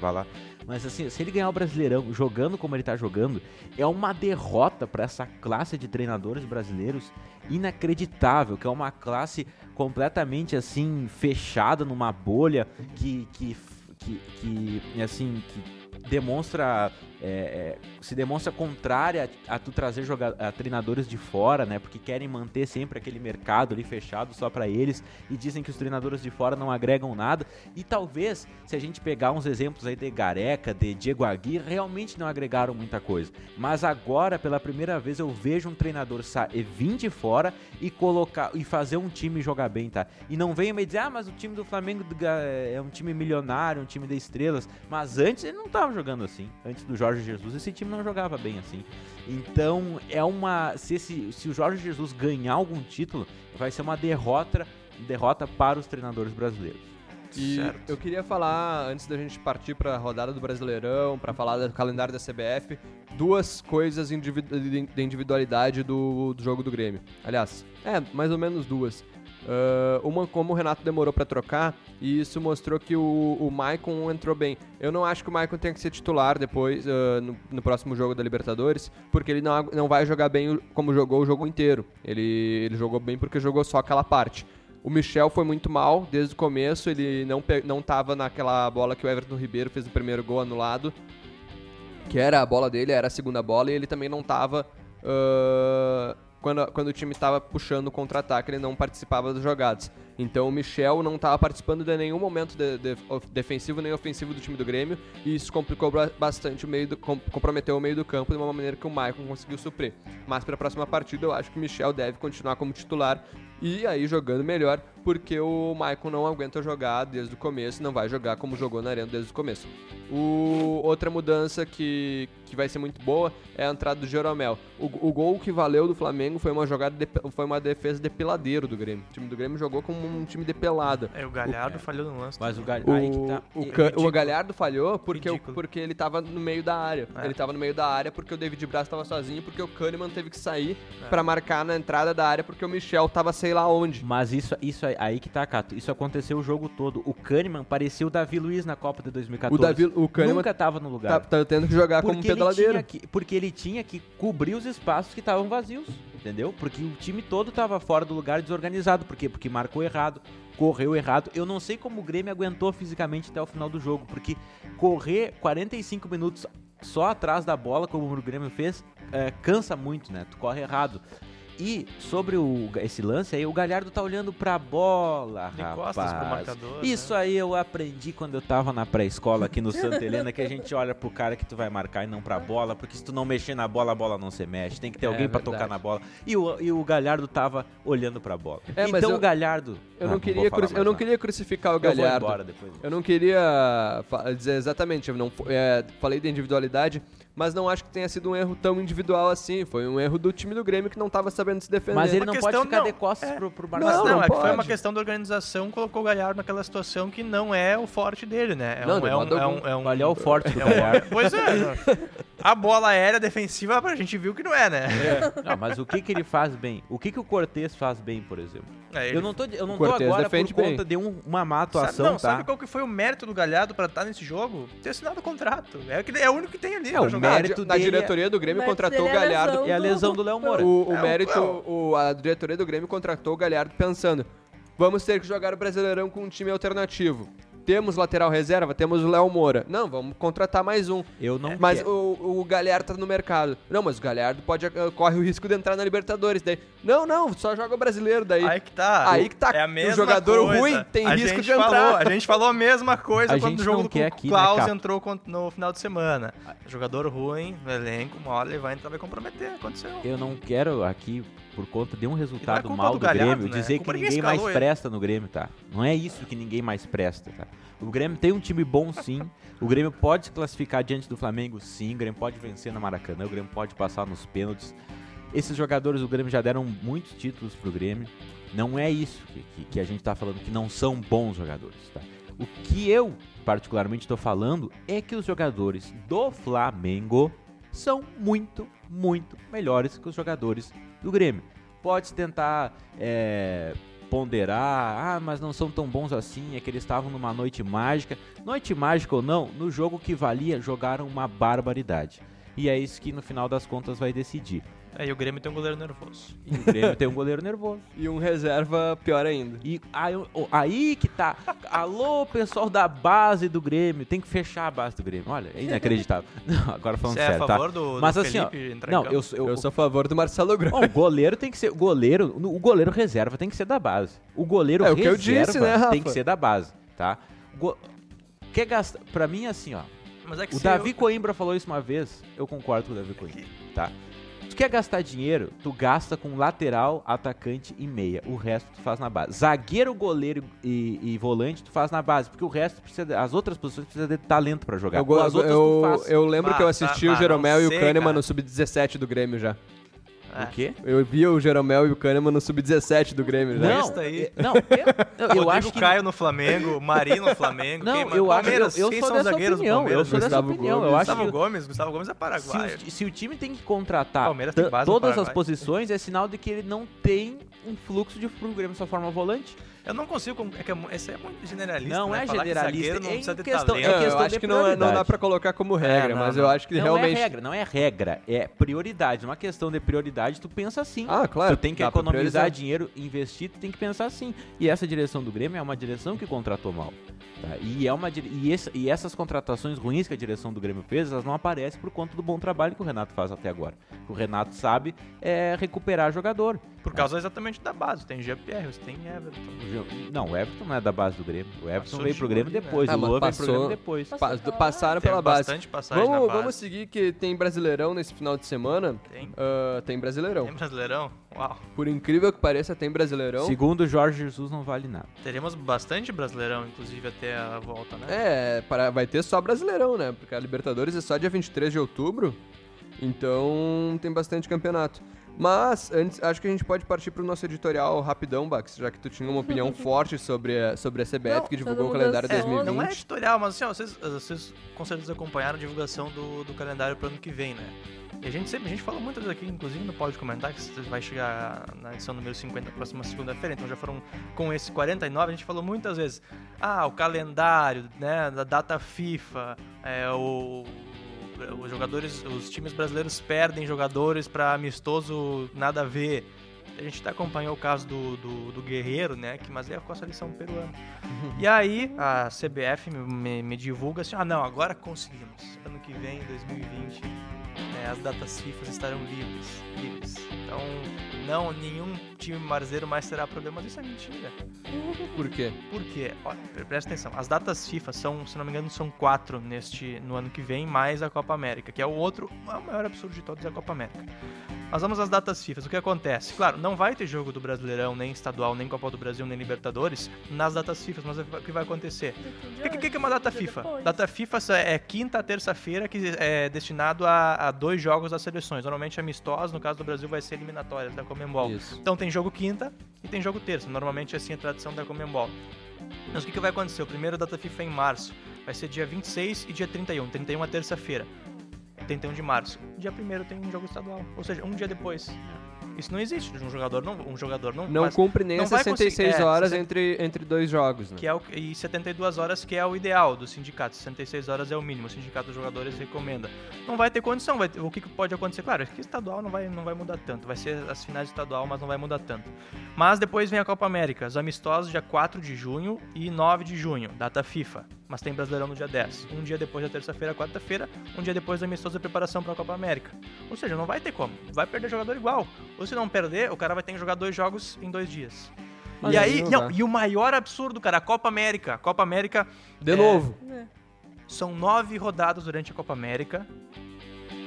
Speaker 4: vai lá. Mas assim, se ele ganhar o Brasileirão jogando como ele tá jogando, é uma derrota para essa classe de treinadores brasileiros inacreditável, que é uma classe completamente assim fechada numa bolha que que que, que assim que demonstra é, é, se demonstra contrária a, a tu trazer a treinadores de fora, né? Porque querem manter sempre aquele mercado ali fechado só pra eles e dizem que os treinadores de fora não agregam nada. E talvez, se a gente pegar uns exemplos aí de Gareca, de Diego Aguirre, realmente não agregaram muita coisa. Mas agora, pela primeira vez, eu vejo um treinador sa- eh, vir de fora e colocar e fazer um time jogar bem, tá? E não venha me dizer, ah, mas o time do Flamengo Ga- é um time milionário, um time de estrelas. Mas antes ele não tava jogando assim. Antes do Jorge Jesus, esse time não jogava bem assim. Então, é uma. Se, esse, se o Jorge Jesus ganhar algum título, vai ser uma derrota, derrota para os treinadores brasileiros.
Speaker 1: E
Speaker 2: Certo.
Speaker 1: eu queria falar, antes da gente partir pra rodada do Brasileirão, pra falar do calendário da CBF, duas coisas individu- de individualidade do, do jogo do Grêmio. Aliás, é, mais ou menos duas. Ah, uma, como o Renato demorou pra trocar, e isso mostrou que o, o Maicon entrou bem. Eu não acho que o Maicon tenha que ser titular depois, ah, no, no próximo jogo da Libertadores, porque ele não, não vai jogar bem como jogou o jogo inteiro. Ele, ele jogou bem porque jogou só aquela parte. O Michel foi muito mal desde o começo, ele não, não tava naquela bola que o Everton Ribeiro fez o primeiro gol anulado, que era a bola dele, era a segunda bola, e ele também não tava ah, quando, quando o time estava puxando o contra-ataque, ele não participava das jogadas. Então o Michel não estava participando de nenhum momento de- de- defensivo nem ofensivo do time do Grêmio, e isso complicou ba- bastante o meio do, com- comprometeu o meio do campo de uma maneira que o Maicon conseguiu suprir. Mas para a próxima partida eu acho que o Michel deve continuar como titular e aí jogando melhor, porque o Maicon não aguenta jogar desde o começo, não vai jogar como jogou na arena desde o começo. O, outra mudança que, que vai ser muito boa é a entrada do Jeromel. O, o gol que valeu do Flamengo foi uma jogada de, foi uma defesa de peladeiro do Grêmio. O time do Grêmio jogou como um time de pelada.
Speaker 2: É, o Galhardo falhou no lance.
Speaker 4: Mas o Gal...
Speaker 1: O,
Speaker 4: aí que tá.
Speaker 1: o,
Speaker 4: é
Speaker 1: o. Galhardo falhou porque, o- porque ele tava no meio da área.
Speaker 2: É.
Speaker 1: Ele tava no meio da área porque o David Braz tava sozinho, porque o Kahneman teve que sair
Speaker 2: É.
Speaker 1: pra marcar na entrada da área porque o Michel tava sei lá onde.
Speaker 4: Mas isso, isso aí, aí que tá, Cato. Isso aconteceu o jogo todo. O Kahneman parecia o Davi Luiz na Copa de 2014.
Speaker 1: O, Davi, o Kahneman
Speaker 4: Nunca tava no
Speaker 1: tá,
Speaker 4: lugar.
Speaker 1: tá tendo que jogar como
Speaker 4: porque, ele
Speaker 1: pedaladeiro.
Speaker 4: tinha que, porque ele tinha que cobrir os espaços que estavam vazios, entendeu? Porque o time todo tava fora do lugar desorganizado. Por quê? Porque marcou errado, correu errado. Eu não sei como o Grêmio aguentou fisicamente até o final do jogo, porque correr 45 minutos só atrás da bola, como o Grêmio fez, é, cansa muito, né? Tu corre errado. E sobre o, esse lance aí, o Galhardo tá olhando pra bola,
Speaker 2: De
Speaker 4: rapaz.
Speaker 2: costas pro marcador.
Speaker 4: Isso
Speaker 2: né?
Speaker 4: aí eu aprendi quando eu tava na pré-escola aqui no Santa Helena, que a gente olha pro cara que tu vai marcar e não pra bola, porque se tu não mexer na bola, a bola não se mexe. Tem que ter
Speaker 1: É
Speaker 4: alguém pra
Speaker 1: verdade.
Speaker 4: tocar na bola. E o, e o Galhardo tava olhando pra bola.
Speaker 1: É,
Speaker 4: então
Speaker 1: eu-
Speaker 4: o Galhardo.
Speaker 1: Eu
Speaker 4: Ah,
Speaker 1: não,
Speaker 4: vou
Speaker 1: queria,
Speaker 4: mais
Speaker 1: eu não queria crucificar o
Speaker 4: Eu vou
Speaker 1: Galhardo.
Speaker 4: embora depois.
Speaker 1: Eu não queria dizer exatamente, eu não é, falei da individualidade, mas não acho que tenha sido um erro tão individual assim. Foi um erro do time do Grêmio que não estava sabendo se defender.
Speaker 4: Mas ele
Speaker 2: Uma
Speaker 4: não pode ficar
Speaker 2: não,
Speaker 4: de costas
Speaker 2: é.
Speaker 4: pro, pro
Speaker 2: Mas
Speaker 4: marcador.
Speaker 2: não,
Speaker 1: não
Speaker 2: é que foi uma questão da organização, colocou o Galhardo naquela situação que não é o forte dele, né? É
Speaker 1: Não,
Speaker 2: um,
Speaker 1: de
Speaker 2: é um, é um, é um,
Speaker 4: é o forte do
Speaker 2: é um-
Speaker 4: Galhardo?
Speaker 2: Pois é. né? A bola aérea defensiva a gente viu que não é, né?
Speaker 4: Não, mas o que, que ele faz bem? O que, que o Cortez faz bem, por exemplo?
Speaker 2: É, ele-
Speaker 4: Eu não tô, eu não tô
Speaker 1: Cortez
Speaker 4: agora por
Speaker 1: defende bem.
Speaker 4: conta de um- uma má
Speaker 2: Sabe,
Speaker 4: atuação,
Speaker 2: não,
Speaker 4: tá?
Speaker 2: sabe qual que foi o mérito do Galhardo pra estar nesse jogo? Ter assinado o contrato. É, o é único que tem ali
Speaker 4: É,
Speaker 2: pra
Speaker 4: o mérito
Speaker 1: na
Speaker 4: dele é-
Speaker 1: diretoria do Grêmio contratou o Galhardo.
Speaker 4: É a lesão do Léo Moura.
Speaker 1: O, o
Speaker 2: É,
Speaker 1: mérito,
Speaker 2: o-
Speaker 1: a diretoria do Grêmio contratou o Galhardo pensando: vamos ter que jogar o Brasileirão com um time alternativo. Temos lateral reserva, temos o Léo Moura. Não, vamos contratar mais um.
Speaker 4: Eu não
Speaker 1: Mas
Speaker 4: quero.
Speaker 1: o, o Galhardo tá no mercado. Não, mas o Galhardo pode, eh, corre o risco de entrar na Libertadores. Daí, não, não, só joga o brasileiro daí.
Speaker 2: Aí que tá.
Speaker 1: Aí que tá.
Speaker 2: É a
Speaker 1: O
Speaker 2: mesma
Speaker 1: jogador
Speaker 2: coisa.
Speaker 1: ruim tem
Speaker 2: a
Speaker 1: risco de entrar.
Speaker 2: Falou, a gente falou a mesma coisa
Speaker 4: A
Speaker 2: quando o jogo do
Speaker 4: aqui, né,
Speaker 2: Klaus
Speaker 4: Capo?
Speaker 2: entrou no final de semana. Jogador ruim, no elenco, uma hora ele vai entrar vai comprometer. Aconteceu.
Speaker 4: Eu não quero aqui, por conta de um resultado
Speaker 2: culpa
Speaker 4: mal
Speaker 2: do
Speaker 4: do,
Speaker 2: Galhardo,
Speaker 4: Grêmio,
Speaker 2: né?
Speaker 4: dizer
Speaker 2: Culpa
Speaker 4: que
Speaker 2: ninguém
Speaker 4: ninguém mais
Speaker 2: escalou ele.
Speaker 4: presta no Grêmio, tá? Não é isso que ninguém mais presta, tá? O Grêmio tem um time bom sim. O Grêmio pode se classificar diante do Flamengo sim. O Grêmio pode vencer na Maracanã. O Grêmio pode passar nos pênaltis. Esses jogadores do Grêmio já deram muitos títulos pro Grêmio. Não é isso que, que, que a gente tá falando, que não são bons jogadores, tá? O que eu, particularmente, estou falando é que os jogadores do Flamengo são muito, muito melhores que os jogadores do Grêmio. Pode tentar é, ponderar, ah, mas não são tão bons assim, é que eles estavam numa noite mágica. Noite mágica ou não, no jogo que valia, jogaram uma barbaridade. E é isso que no final das contas vai decidir.
Speaker 2: Aí o Grêmio tem um goleiro nervoso.
Speaker 4: E o Grêmio tem um goleiro nervoso.
Speaker 1: E um reserva pior ainda.
Speaker 4: E aí, aí que tá. Alô, pessoal da base do Grêmio. Tem que fechar a base do Grêmio. Olha, é inacreditável. <laughs> Não, agora falando
Speaker 2: Você é a
Speaker 4: sério, tá?
Speaker 2: favor do, do
Speaker 4: Mas assim, ó,
Speaker 2: Felipe entrar em
Speaker 4: Não,
Speaker 2: campo?
Speaker 4: eu, sou- eu,
Speaker 1: Eu sou a favor do Marcelo.
Speaker 4: Bom, o goleiro tem que ser. O goleiro, o goleiro reserva tem que ser da base. O goleiro
Speaker 1: É o que eu
Speaker 4: reserva
Speaker 1: disse, né, Rafa?
Speaker 4: tem que ser da base, tá? Go... Quer gastar. Pra mim, assim, ó.
Speaker 2: Mas é que
Speaker 4: O Davi
Speaker 2: eu-
Speaker 4: Coimbra falou isso uma vez. Eu concordo com o Davi Coimbra, tá? Tu quer gastar dinheiro, tu gasta com lateral, atacante e meia. O resto tu faz na base. Zagueiro, goleiro e, e volante tu faz na base, porque o resto precisa, de- as outras posições precisa de talento pra jogar.
Speaker 1: Eu, eu,
Speaker 4: faz.
Speaker 1: eu lembro que eu
Speaker 2: tá,
Speaker 1: assisti
Speaker 2: bah,
Speaker 1: o Jeromel e o Kahneman
Speaker 2: cara.
Speaker 1: no Sub-17 do Grêmio já.
Speaker 2: É.
Speaker 4: O quê?
Speaker 1: Eu vi o Jeromel e o Kahneman no Sub-17 do Grêmio já.
Speaker 4: Não,
Speaker 2: aí.
Speaker 4: não, <laughs> eu, eu, eu acho que
Speaker 2: Caio no Flamengo, Mari no Flamengo.
Speaker 4: Não,
Speaker 2: quem,
Speaker 4: eu acho
Speaker 2: Palmeiras,
Speaker 4: eu, eu
Speaker 2: quem
Speaker 4: sou
Speaker 2: são os
Speaker 4: dessa
Speaker 2: zagueiros
Speaker 4: opinião.
Speaker 2: do
Speaker 4: Eu
Speaker 2: Palmeiras?
Speaker 4: sou dessa
Speaker 1: Gustavo
Speaker 4: opinião.
Speaker 1: Gomes.
Speaker 4: Eu acho
Speaker 2: Gustavo
Speaker 4: que
Speaker 2: Gomes, Gustavo Gomes é
Speaker 4: se
Speaker 2: paraguaio.
Speaker 4: o, se o time tem que contratar
Speaker 2: Palmeiras tem
Speaker 4: todas as
Speaker 2: Paraguai.
Speaker 4: posições, é sinal de que ele não tem um fluxo de pro Grêmio só forma volante.
Speaker 2: Eu não consigo. É que é, é muito generalista.
Speaker 4: Não
Speaker 2: né?
Speaker 4: é
Speaker 2: Falar que
Speaker 4: generalista,
Speaker 2: zagueiro não
Speaker 4: é
Speaker 2: precisa ter
Speaker 4: questão-
Speaker 2: talento.
Speaker 4: é
Speaker 1: É, eu
Speaker 4: questão
Speaker 1: acho
Speaker 4: de
Speaker 1: que não, é- não dá pra colocar como regra,
Speaker 2: É, não,
Speaker 1: mas
Speaker 2: não.
Speaker 1: eu acho que
Speaker 4: não
Speaker 1: realmente.
Speaker 4: é regra, não é regra, é prioridade. Uma questão de prioridade, tu pensa assim.
Speaker 1: Ah, claro.
Speaker 4: tu tem que economizar dinheiro, investir, tu tem que pensar assim. E essa direção do Grêmio é uma direção que contratou mal. tá? E, é uma, e, esse- e essas contratações ruins que a direção do Grêmio fez, elas não aparecem por conta do bom trabalho que o Renato faz até agora. O Renato sabe é recuperar jogador.
Speaker 2: Por causa exatamente da base. Tem Jean-Pierre, tem Everton.
Speaker 4: Não, o Everton não é da base do Grêmio. O Everton
Speaker 2: Passou
Speaker 4: veio pro Grêmio
Speaker 2: né?
Speaker 4: depois.
Speaker 1: Ah,
Speaker 4: o
Speaker 1: mas
Speaker 4: Luan veio pro
Speaker 1: passou-
Speaker 4: Grêmio depois.
Speaker 1: Pa-
Speaker 3: Passou
Speaker 1: passaram pela base.
Speaker 2: bastante passagem
Speaker 1: Vamos,
Speaker 2: na base.
Speaker 1: vamos seguir que tem Brasileirão nesse final de semana.
Speaker 2: Tem.
Speaker 1: Ah, tem Brasileirão.
Speaker 2: Tem Brasileirão? Uau.
Speaker 1: Por incrível que pareça, tem Brasileirão.
Speaker 4: Segundo o Jorge Jesus, não vale nada.
Speaker 2: Teremos bastante Brasileirão, inclusive, até a volta, né?
Speaker 1: É, para, vai ter só Brasileirão, né? Porque a Libertadores é só dia 23 de outubro. Então tem bastante campeonato. Mas, antes, acho que a gente pode partir pro nosso editorial rapidão, Bax, já que tu tinha uma opinião <laughs> forte sobre a, sobre a CBF,
Speaker 3: Não,
Speaker 1: que divulgou o calendário
Speaker 3: é,
Speaker 1: 2020.
Speaker 2: Não é editorial, mas assim, ó, vocês, vocês com certeza acompanharam a divulgação do, do calendário pro ano que vem, né? E a gente sempre, a gente falou muitas vezes aqui, inclusive no Pode Comentar, que vai chegar na edição número 50, próxima segunda-feira, então já foram com esse 49, a gente falou muitas vezes, ah, o calendário, né, da data FIFA, é, o, os jogadores, os times brasileiros perdem jogadores para amistoso nada a ver. A gente até acompanhou o caso do, do, do Guerreiro, né? Que, mas é com a seleção peruana. E aí a CBF me, me, divulga assim, ah não, agora conseguimos. Ano que vem, 2020, né, as datas FIFA estarão livres, livres. Então, não, nenhum time brasileiro mais terá problema, mas isso é mentira.
Speaker 1: Por quê?
Speaker 2: Por quê? Olha, pre- presta atenção. As datas FIFA são, se não me engano, são quatro neste, no ano que vem, mais a Copa América, que é o outro, é o maior absurdo de todos, é a Copa América. Nós vamos às datas FIFA. O que acontece? Claro, não vai ter jogo do Brasileirão, nem estadual, nem Copa do Brasil, nem Libertadores nas datas FIFA, mas o que vai acontecer? O que, que- que é uma data FIFA? Data FIFA é quinta, terça-feira, que é destinado a, a dois jogos das seleções. Normalmente amistosos, no caso do Brasil vai ser eliminatórias da Comembol.
Speaker 1: Isso.
Speaker 2: Então tem jogo quinta e tem jogo terça. Normalmente assim é a tradição da Comembol. Mas o que, que vai acontecer? O primeiro data FIFA é em março. Vai ser dia 26 e dia 31. 31 é terça-feira. 31 de março. Dia 1 tem um jogo estadual. Ou seja, um dia depois. Isso não existe. Um jogador não, um jogador não,
Speaker 1: Não
Speaker 2: faz-
Speaker 1: cumpre nem
Speaker 2: não
Speaker 1: as
Speaker 2: vai
Speaker 1: 66
Speaker 2: conseguir- é,
Speaker 1: horas
Speaker 2: 60
Speaker 1: entre, entre dois jogos, né?
Speaker 2: que é o, e 72 horas que é o ideal do sindicato. 66 horas é o mínimo, o sindicato dos jogadores recomenda. Não vai ter condição, vai ter- o que, que pode acontecer? Claro, que estadual não vai, não vai mudar tanto, vai ser as finais estadual, mas não vai mudar tanto. Mas depois vem a Copa América, os amistosos dia 4 de junho e 9 de junho, data FIFA. Mas tem Brasileirão no dia 10. Um dia depois da terça-feira, quarta-feira, um dia depois da preparação para a Copa América. Ou seja, não vai ter como. Vai perder jogador igual. Ou se não perder, o cara vai ter que jogar dois jogos em dois dias.
Speaker 1: Mas
Speaker 2: e aí,
Speaker 1: não
Speaker 2: e o maior absurdo, cara, a Copa América. A Copa América
Speaker 1: De
Speaker 2: É.
Speaker 1: novo.
Speaker 3: É.
Speaker 2: são nove rodadas durante a Copa América.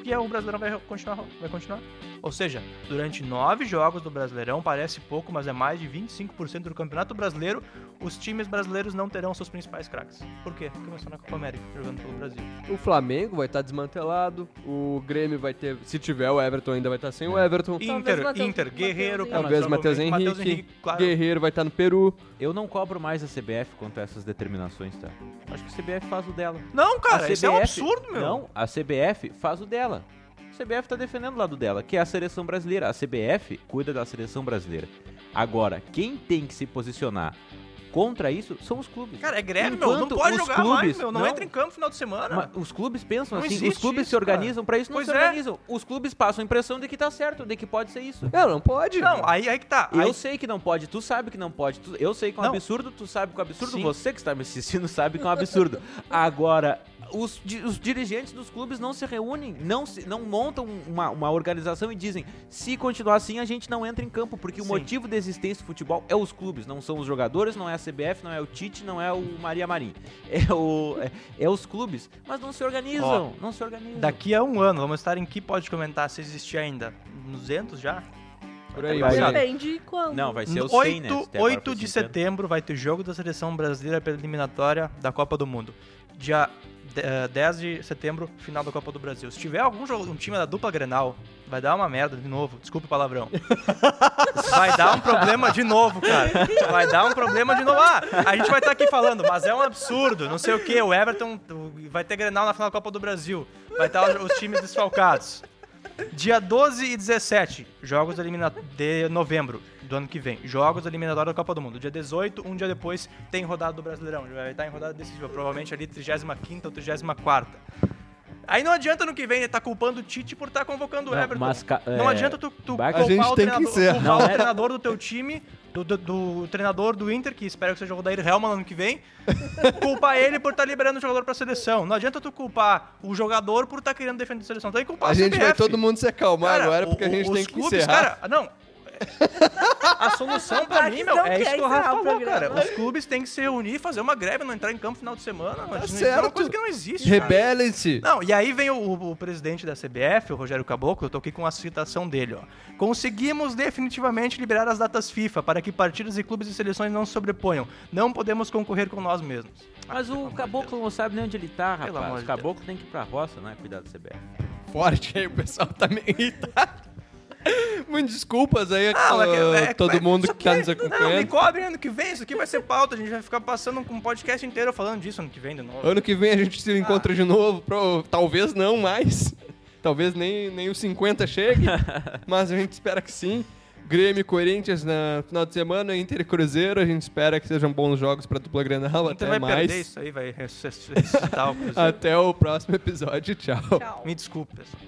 Speaker 2: E aí o Brasileirão vai continuar, vai continuar. Ou seja, durante nove jogos do Brasileirão, parece pouco, mas é mais de 25% do Campeonato Brasileiro, os times brasileiros não terão seus principais craques. Por quê? Porque estão na Copa América, jogando pelo Brasil.
Speaker 1: O Flamengo vai estar desmantelado. O Grêmio vai ter. Se tiver o Everton, ainda vai estar sem o Everton.
Speaker 3: Talvez
Speaker 2: Inter, Inter, Guerreiro,
Speaker 3: Henrique.
Speaker 1: Talvez Matheus
Speaker 2: Matheus
Speaker 1: Henrique.
Speaker 2: claro.
Speaker 1: Guerreiro vai estar no Peru.
Speaker 4: Eu não cobro mais a CBF quanto a essas determinações, tá? Acho que a CBF faz o dela.
Speaker 2: Não, cara,
Speaker 4: a
Speaker 2: isso é um absurdo, meu.
Speaker 4: Não, a CBF faz o dela. A CBF tá defendendo o lado dela, que é a seleção brasileira. A CBF cuida da seleção brasileira. Agora, quem tem que se posicionar contra isso são os clubes.
Speaker 2: Cara, é greve, meu. Não
Speaker 4: Enquanto
Speaker 2: pode jogar mais,
Speaker 4: clubes
Speaker 2: meu. Não,
Speaker 4: não-
Speaker 2: entra em campo no final de semana.
Speaker 4: Mas os clubes pensam
Speaker 2: Não
Speaker 4: assim, os clubes
Speaker 2: isso,
Speaker 4: se organizam pra isso, não
Speaker 2: Pois
Speaker 4: se
Speaker 2: é.
Speaker 4: organizam. Os clubes passam a impressão de que tá certo, de que pode ser isso.
Speaker 1: Não, não pode.
Speaker 2: Não, aí, aí que tá.
Speaker 4: Eu
Speaker 2: Aí-
Speaker 4: sei que não pode, tu sabe que não pode, tu- eu sei que é um
Speaker 2: Não.
Speaker 4: absurdo, tu sabe que é um absurdo,
Speaker 2: Sim.
Speaker 4: você que está me assistindo <laughs> sabe que é um absurdo. Agora, os, os dirigentes dos clubes não se reúnem, não, se- não montam uma, uma organização e dizem, se continuar assim, a gente não entra em campo, porque o
Speaker 2: Sim.
Speaker 4: motivo da existência do futebol é os clubes, não são os jogadores, não é a CBF, não é o Tite, não é o Maria Marim. É, o, é, é os clubes, mas não se organizam, não se organizam.
Speaker 2: Daqui a um ano, vamos estar em que pode comentar se existir ainda? 200 já?
Speaker 1: Por aí,
Speaker 4: Vai.
Speaker 3: Depende de quando.
Speaker 4: Não, vai ser o 100, né?
Speaker 2: 8,
Speaker 4: Até agora
Speaker 2: 8
Speaker 4: foi
Speaker 2: de
Speaker 4: 50.
Speaker 2: setembro vai ter jogo da seleção brasileira pela eliminatória da Copa do Mundo. Dia 10 de setembro, final da Copa do Brasil. Se tiver algum jogo, um time da dupla Grenal, vai dar uma merda de novo. Desculpe o palavrão. <laughs> Vai dar um problema de novo, cara. Vai dar um problema de novo. Ah, a gente vai estar aqui falando, mas é um absurdo, não sei o que. O Everton vai ter Grenal na final da Copa do Brasil. Vai estar os times desfalcados. Dia 12 e 17, jogos de novembro do ano que vem. Jogos eliminatórios da Copa do Mundo. Dia 18, um dia depois, tem rodada do Brasileirão. Vai estar em rodada decisiva, provavelmente ali 35 ou 34. Aí não adianta no que vem ele tá culpando o Tite por estar convocando o
Speaker 4: Não,
Speaker 2: Everton.
Speaker 4: mas
Speaker 2: não
Speaker 4: é,
Speaker 2: adianta tu, tu culpar
Speaker 5: A gente
Speaker 2: o treinador, culpar
Speaker 4: Não
Speaker 2: o
Speaker 4: é-
Speaker 2: treinador do teu time, do, do- do treinador do Inter, que espero que seja o Daír Helman ano que vem, <laughs> culpar ele por estar liberando o jogador pra seleção. Não adianta tu culpar o jogador por estar querendo defender a seleção. Tem que culpar
Speaker 5: A
Speaker 2: a
Speaker 5: gente vai todo mundo se acalmar
Speaker 2: Cara,
Speaker 5: agora, porque a
Speaker 2: o-
Speaker 5: gente
Speaker 2: os
Speaker 5: tem que
Speaker 2: clubes,
Speaker 5: encerrar.
Speaker 2: Cara, não. A solução pra
Speaker 3: Ah,
Speaker 2: mim, meu,
Speaker 3: não
Speaker 2: é isso que o Rafa falou,
Speaker 3: programa.
Speaker 2: cara. Os clubes têm que se reunir, fazer uma greve, não entrar em campo no final de semana. Mas isso é
Speaker 5: certo.
Speaker 2: uma coisa que não existe.
Speaker 5: Rebelem-se.
Speaker 2: Não, e aí vem o, o- o presidente da CBF, o Rogério Caboclo, eu tô aqui com a citação dele, ó. Conseguimos definitivamente liberar as datas FIFA para que partidos e clubes e seleções não se sobreponham. Não podemos concorrer com nós mesmos.
Speaker 4: Mas o caboclo não sabe nem onde ele tá,
Speaker 2: Pelo
Speaker 4: rapaz. O
Speaker 2: de
Speaker 4: caboclo tem que ir pra roça, né? Cuidar do CBF.
Speaker 5: Forte aí, o pessoal tá meio irritado. <laughs> Muito desculpas aí a
Speaker 2: Ah, que- é que-
Speaker 5: todo
Speaker 2: é-
Speaker 5: mundo que tá nos
Speaker 2: Não, me
Speaker 5: acompanhando.
Speaker 2: cobre ano que vem, isso aqui vai ser pauta, a gente vai ficar passando um podcast inteiro falando disso ano que vem de novo.
Speaker 5: Ano que vem a gente se encontra de novo. pro- Talvez não mais. <laughs> Talvez nem, nem os 50 chegue. <laughs> mas a gente espera que sim. Grêmio e Corinthians na final de semana, Inter e Cruzeiro. A gente espera que sejam bons jogos pra dupla Grenal. Até
Speaker 2: vai perder
Speaker 5: mais.
Speaker 2: isso aí, vai ressuscitar o Cruzeiro.
Speaker 5: Até o próximo episódio. Tchau.
Speaker 3: Tchau.
Speaker 2: Me desculpe, pessoal.